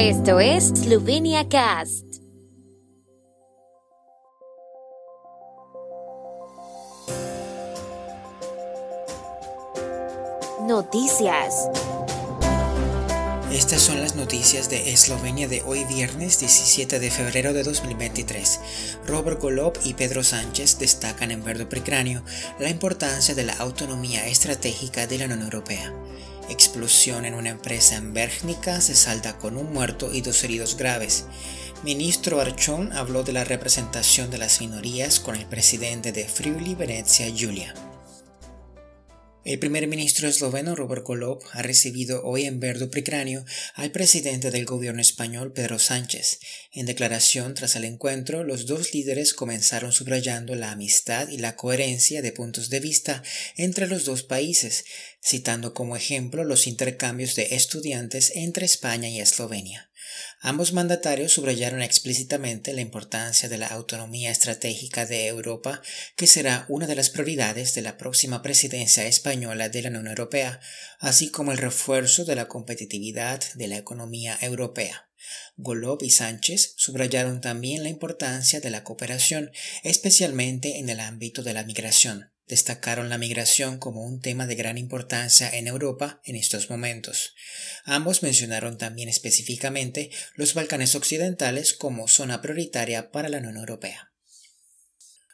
Esto es Slovenia Cast. Noticias. Estas son las noticias de Eslovenia de hoy viernes 17 de febrero de 2023. Robert Golob y Pedro Sánchez destacan en Verde Precráneo la importancia de la autonomía estratégica de la Unión Europea. Explosión en una empresa en Bergnica se salda con un muerto y dos heridos graves. Ministro Archón habló de la representación de las minorías con el presidente de Friuli Venecia, Giulia. El primer ministro esloveno Robert Golob ha recibido hoy en Verdo Pricranio al presidente del gobierno español Pedro Sánchez. En declaración tras el encuentro, los dos líderes comenzaron subrayando la amistad y la coherencia de puntos de vista entre los dos países, citando como ejemplo los intercambios de estudiantes entre España y Eslovenia. Ambos mandatarios subrayaron explícitamente la importancia de la autonomía estratégica de Europa, que será una de las prioridades de la próxima presidencia española de la Unión Europea, así como el refuerzo de la competitividad de la economía europea. Golob y Sánchez subrayaron también la importancia de la cooperación, especialmente en el ámbito de la migración destacaron la migración como un tema de gran importancia en Europa en estos momentos. Ambos mencionaron también específicamente los Balcanes occidentales como zona prioritaria para la Unión Europea.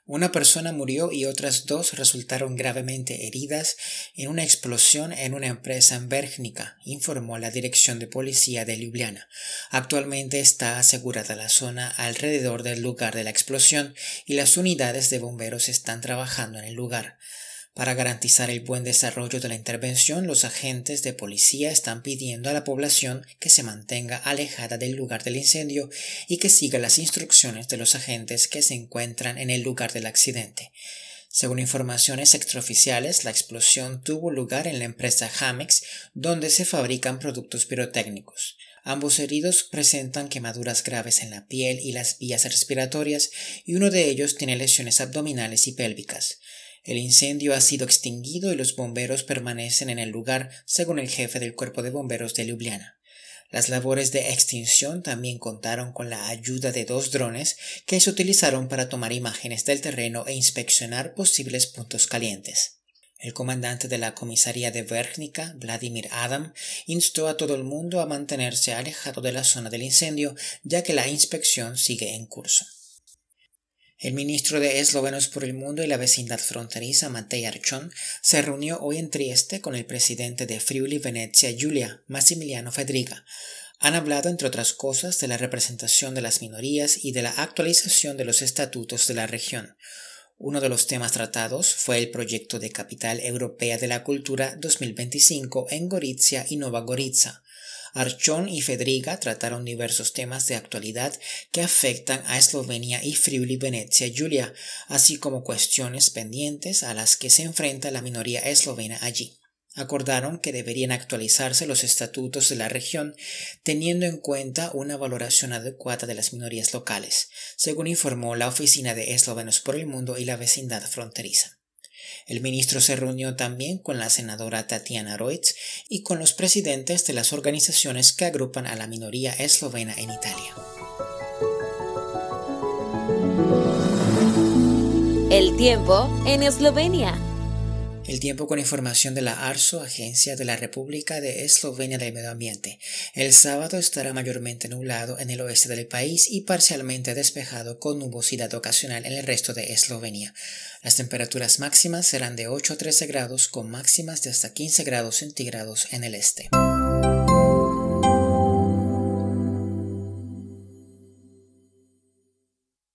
Una persona murió y otras dos resultaron gravemente heridas en una explosión en una empresa en Bergnica, informó la Dirección de Policía de Ljubljana. Actualmente está asegurada la zona alrededor del lugar de la explosión y las unidades de bomberos están trabajando en el lugar. Para garantizar el buen desarrollo de la intervención, los agentes de policía están pidiendo a la población que se mantenga alejada del lugar del incendio y que siga las instrucciones de los agentes que se encuentran en el lugar del accidente. Según informaciones extraoficiales, la explosión tuvo lugar en la empresa Hamex, donde se fabrican productos pirotécnicos. Ambos heridos presentan quemaduras graves en la piel y las vías respiratorias y uno de ellos tiene lesiones abdominales y pélvicas. El incendio ha sido extinguido y los bomberos permanecen en el lugar, según el jefe del cuerpo de bomberos de Ljubljana. Las labores de extinción también contaron con la ayuda de dos drones que se utilizaron para tomar imágenes del terreno e inspeccionar posibles puntos calientes. El comandante de la comisaría de Vergnica, Vladimir Adam, instó a todo el mundo a mantenerse alejado de la zona del incendio, ya que la inspección sigue en curso. El ministro de Eslovenos por el Mundo y la vecindad fronteriza, Matej Archon, se reunió hoy en Trieste con el presidente de Friuli Venecia Giulia, Massimiliano Fedriga. Han hablado, entre otras cosas, de la representación de las minorías y de la actualización de los estatutos de la región. Uno de los temas tratados fue el proyecto de Capital Europea de la Cultura 2025 en Gorizia y Nova Gorica. Archón y Fedriga trataron diversos temas de actualidad que afectan a Eslovenia y Friuli Venecia Giulia, así como cuestiones pendientes a las que se enfrenta la minoría eslovena allí acordaron que deberían actualizarse los estatutos de la región teniendo en cuenta una valoración adecuada de las minorías locales, según informó la Oficina de Eslovenos por el Mundo y la vecindad fronteriza. El ministro se reunió también con la senadora Tatiana Reutz y con los presidentes de las organizaciones que agrupan a la minoría eslovena en Italia. El tiempo en Eslovenia. El tiempo con información de la ARSO, Agencia de la República de Eslovenia del Medio Ambiente. El sábado estará mayormente nublado en el oeste del país y parcialmente despejado con nubosidad ocasional en el resto de Eslovenia. Las temperaturas máximas serán de 8 a 13 grados con máximas de hasta 15 grados centígrados en el este.